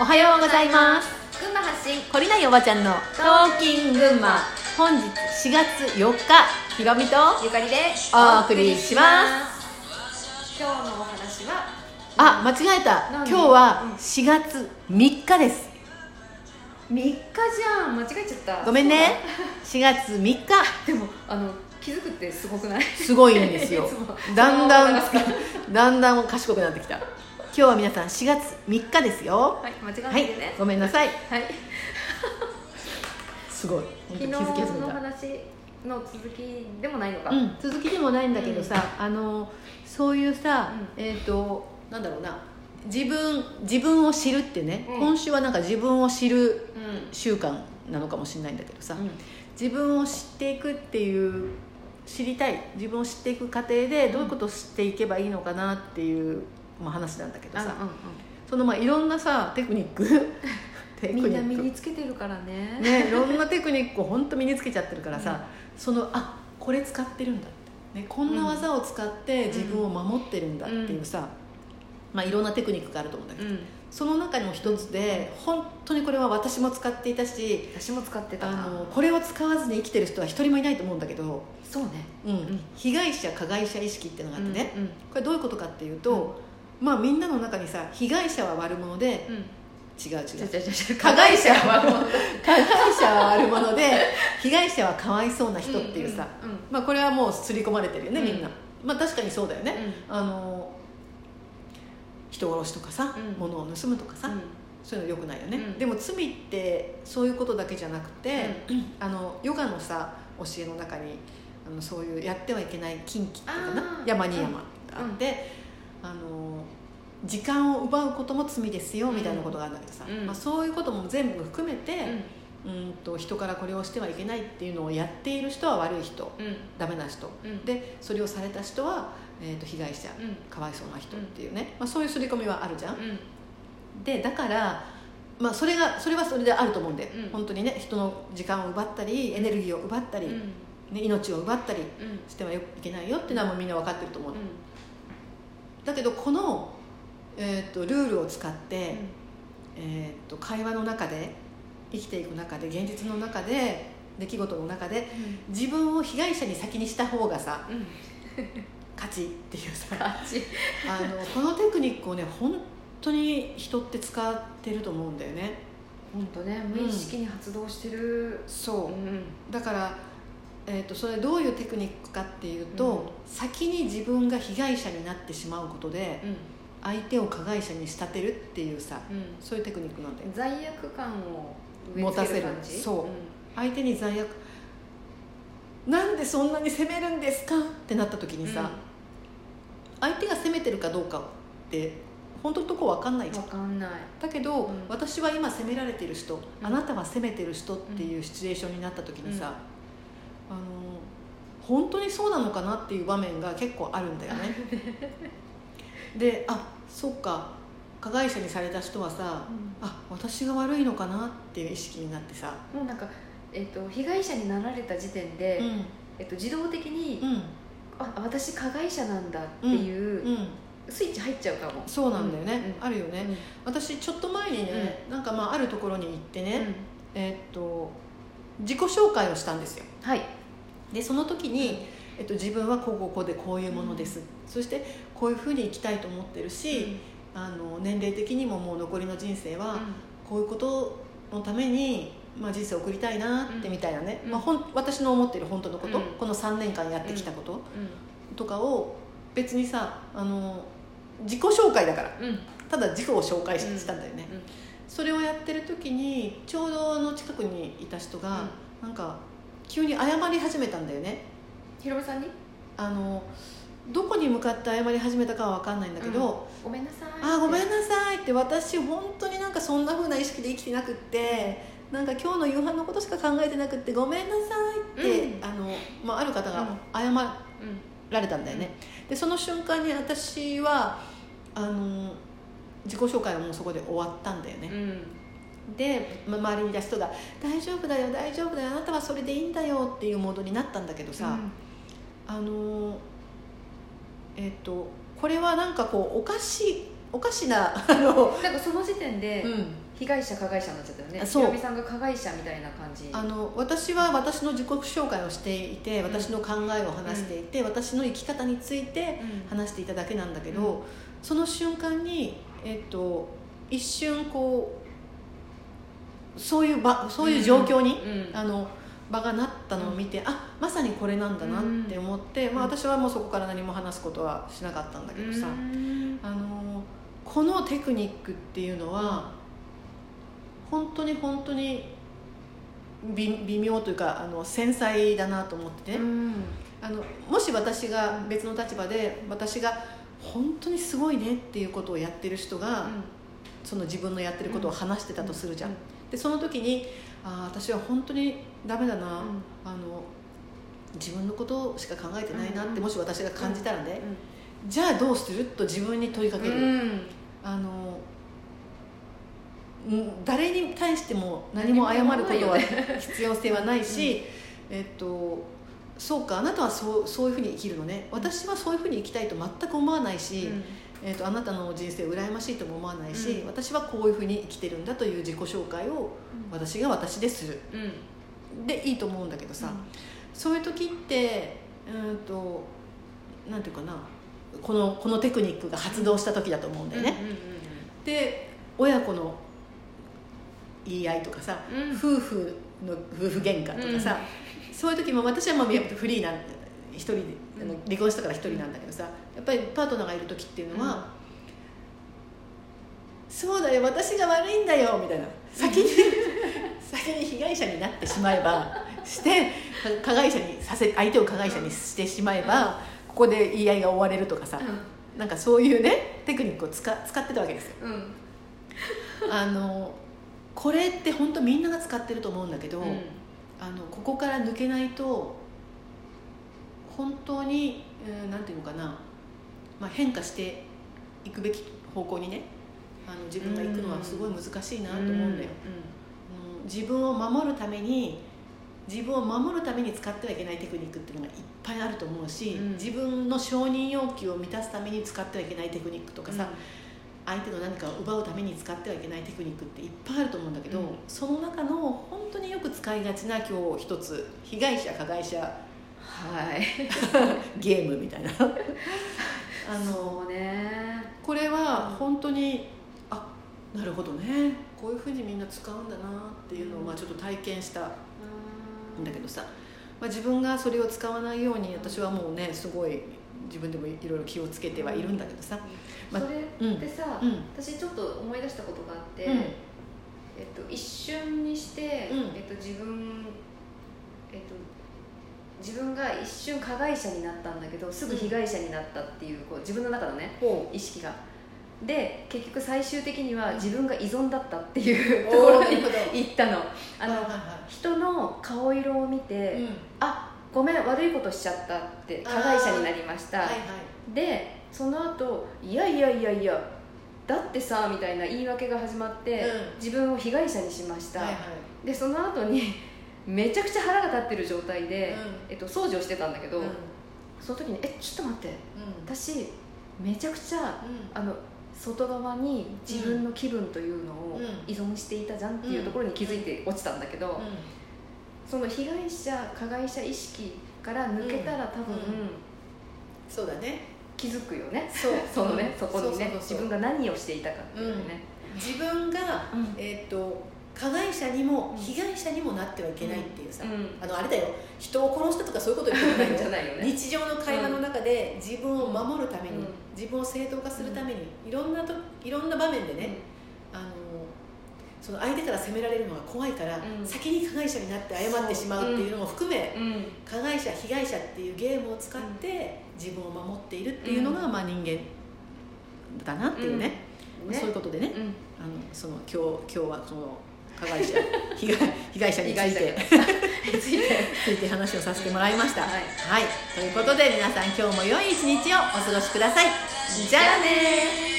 おはようございます。群馬発信懲りないおばちゃんのトーキン群馬。本日4月4日ひろみとゆかりでお送りします。今日のお話はあ間違えた。今何日はうん。4月3日です。3日じゃん。間違えちゃった。ごめんね。4月3日。でもあの気づくってすごくない？すごいんですよ。だんだんだんだん賢くなってきた今日は皆さん4月3日ですよ。はい間違えなはいいでね。ごめんなさい。はい。すごい。昨日の話の続きでもないのか。うん、続きでもないんだけどさ、あのそういうさ、うえっ、となんだろうな。自分自分を知るってね、うん。今週はなんか自分を知るうん。習慣なのかもしれないんだけどさ、うん。自分を知っていくっていう知りたい。自分を知っていく過程でどういうことを知っていけばいいのかなっていう、まあ、話なんだけどさ、うんうんそのまあいろんなさテクニック。テクニみんな身につけてるからね。ね、いろんなテクニックを本当身につけちゃってるからさ、そのあこれ使ってるんだって、ね、こんな技を使って自分を守ってるんだっていうさ、まあ、いろんなテクニックがあると思うんだけど、うん。その中の一つで本当にこれは私も使っていたし私も使ってた。あなのこれを使わずに生きてる人は一人もいないと思うんだけど、そうね。うん。ん。被害者加害者意識っていうのがあってね、うんうん。これどういうことかっていうと、まあみんなの中にさ被害者は悪者でうん。違う違う。違う違う違う。加害者は加害者。は 加害者は悪者で被害者はかわいそうな人っていうさ、うんうんまあ、これはもう刷り込まれてるよね、うん。みんな。まあ確かにそうだよね、うあの人殺しとかさ、うん。物を盗むとかさ、ん。そういうのよくないよね、うん。でも罪ってそういうことだけじゃなくて、あのヨガのさ教えの中にあのそういうやってはいけない禁忌っていうかな。山に山があって、あの時間を奪うことも罪ですよみたいなことがあるんだけどさ、うん。まあ、そういうことも全部含めて、うん。うんと人からこれをしてはいけないっていうのをやっている人は悪い人。うん。ダメな人。うん。でそれをされた人は、えー、と被害者。うん。かわいそうな人っていうね、まあ、そういう刷り込みはあるじゃん、うん。でだから、まあ、それがそれはそれであると思うんで、うん。本当にね人の時間を奪ったりエネルギーを奪ったり、うん。ね、命を奪ったりうん。してはいけないよっていうのはもうみんな分かってると思う、うだけどこの、えー、とルールを使って、ん。えー、と会話の中で生きていく中で現実の中で出来事の中で自分を被害者に先にした方がさうん。勝ちっていうさあのこのテクニックをね本当に人って使ってると思うんだよね。本当ね無意識に発動してる。そう。うん。だから、えー、とそれどういうテクニックかっていうと、うん。先に自分が被害者になってしまうことでうん。相手を加害者に仕立てるっていうさうん。そういうテクニックなんだよ。罪悪感を持たせる。そう。相手に罪悪なんでそんなに責めるんですかってなった時にさ、相手が責めてるかどうかって本当のとこ分かんないじゃん。わかんない。だけど、うん。私は今責められてる人、ん。あなたは責めてる人っていうシチュエーションになった時にさ、あの本当にそうなのかなっていう場面が結構あるんだよね。であそっか。加害者にされた人はさ、あ私が悪いのかなっていう意識になってさ、もうなんか、えっと被害者になられた時点で、うん。えっと自動的に、うん。あ私加害者なんだっていう、うん、スイッチ入っちゃうかも。そうなんだよね、うん。あるよね、私ちょっと前にね、なんかまああるところに行ってうん。ね、えーっと自己紹介をしたんですよ。はい。でその時に、えっと、自分はこうこうこうでこういうものです、そしてこういうふうに生きたいと思ってるし、あの年齢的にももう残りの人生はこういうことのために、まあ、人生を送りたいなってみたいなね、うん。まあ、ほん私の思ってる本当のこと、うん。この3年間やってきたことうん。とかを別にさあの自己紹介だから。うん。うんただ自己を紹介したんだよね、うんそれをやってる時にちょうどあの近くにいた人が、なんか急に謝り始めたんだよね。ひろみさんに？あのどこに向かって謝り始めたかは分かんないんだけど、ごめんなさいあーごめんななさいって私本当になんかそんな風な意識で生きてなくってなんか今日の夕飯のことしか考えてなくってごめんなさいって、うん。あのまあ、ある方がうん。謝られたんだよね、でその瞬間に私はあの自己紹介はもうそこで終わったんだよね、うん。で、ま周りにいた人が「大丈夫だよ大丈夫だよあなたはそれでいいんだよ」っていうモードになったんだけどさ、あのえっ、とこれはなんかこうおかしいおかしなあの、なんかその時点でうん、被害者加害者になっちゃったよね。あそう。さんが加害者みたいな感じ。あの私は私の自己紹介をしていて私の考えを話していて、私の生き方についてうん。話していただけなんだけど、うん。その瞬間に、えっと、一瞬こうそういう場そういう状況に、うんあの場がなったのを見て、あまさにこれなんだなって思って、まあ、私はもうそこから何も話すことはしなかったんだけどさ、うん。あのこのテクニックっていうのは本当に本当に微微妙というかあの繊細だなと思ってね、うん。あのもし私が別の立場で私が本当にすごいねっていうことをやってる人が、その自分のやってることを話してたとするじゃん、うん。でその時にああ私は本当にダメだな、うん。あの自分のことしか考えてないなって、うん。もし私が感じたらね、じゃあどうする？と自分に問いかける、うん。あのん誰に対しても何も謝ることは必要性はないし、えっとそうかあなたはそうそういうふうに生きるのね。私はそういうふうに生きたいと全く思わないし、えっとあなたの人生羨ましいとも思わないし、うん。私はこういうふうに生きてるんだという自己紹介を私が私でする。うん。でいいと思うんだけどさ、そういう時ってうんとなんていうかなこのこのテクニックが発動した時だと思うんだよね、うんうんで親子の言い合いとかさ、うん。うん夫婦の夫婦喧嘩とかさ、そういう時も私はもうやっぱフリーなん一人であのうん離婚したから一人なんだけどさやっぱりパートナーがいる時っていうのは、そうだよ私が悪いんだよみたいな。先に 先に被害者になってしまえばして加害者にさせ相手を加害者にしてしまえば、ここで言い合いが終われるとかさ、なんかそういうねテクニックを使使ってたわけですよ。うんうん。あのこれって本当みんなが使ってると思うんだけど、うんあのここから抜けないと本当に、えーなんていうのかな、まあ、変化していくべき方向にねあの自分が行くのはすごい難しいなと思うんだよ、うん自分を守るために自分を守るために使ってはいけないテクニックっていうのがいっぱいあると思うし、うん。自分の承認要求を満たすために使ってはいけないテクニックとかさ、相手の何かを奪うために使ってはいけないテクニックっていっぱいあると思うんだけど、うん。その中の本当によく使いがちな今日一つ被害者加害者はい。ゲームみたいな。あのね。これは本当にあなるほどね。こういうふうにみんな使うんだなっていうのをまあちょっと体験したんだけどさ、まあ、自分がそれを使わないように私はもうねすごい自分でもいろいろ気をつけてはいるんだけどさ、まあそれってさ、うん。私ちょっと思い出したことがあって、うん。えっと、一瞬にして、うん。えっと、自分、えっと、自分が一瞬加害者になったんだけどすぐ被害者になったっていうこう自分の中のねほ意識が。で結局最終的にはうん。自分が依存だったっていううところに行ったの。あの、人の顔色を見て、いうん。あごめん悪いことしちゃったって加害者になりました、はいはい。でその後いやいやいやいやだってさみたいな言い訳が始まって、うん。自分を被害者にしました、はいはい。でその後にめちゃくちゃ腹が立ってる状態で、うん。えっと、掃除をしてたんだけど、うん。その時に「えちょっと待って。うん。私めちゃくちゃうん。あの外側に自分の気分というのをうん。依存していたじゃんっていうところに気づいて落ちたんだけど、その被害者加害者意識から抜けたら多分、うんそうだね。気づくよね。そう。そのね、そこにね自分が何をしていたかっていうのね、自分が、うん。えー、と加害者にもうん。被害者にもなってはいけないっていうさ、うん。あのあれだよ。人を殺したとかそういうこと言ってないよ じゃないよね。日常の会話の中で自分を守るために、うん。自分を正当化するために、いろんなといろんな場面でね、その相手から責められるのが怖いから、うん。先に加害者になって謝ってしまうっていうのも含め、う。ん加害者被害者っていうゲームを使って自分を守っているっていうのが、まあ、人間だなっていうね,、ねそういうことでね、うん。あのその今日今日はその加害者 被害被害者についてについてついて話をさせてもらいました。はい。はい、ということで皆さん今日も良い一日をお過ごしください。じゃあね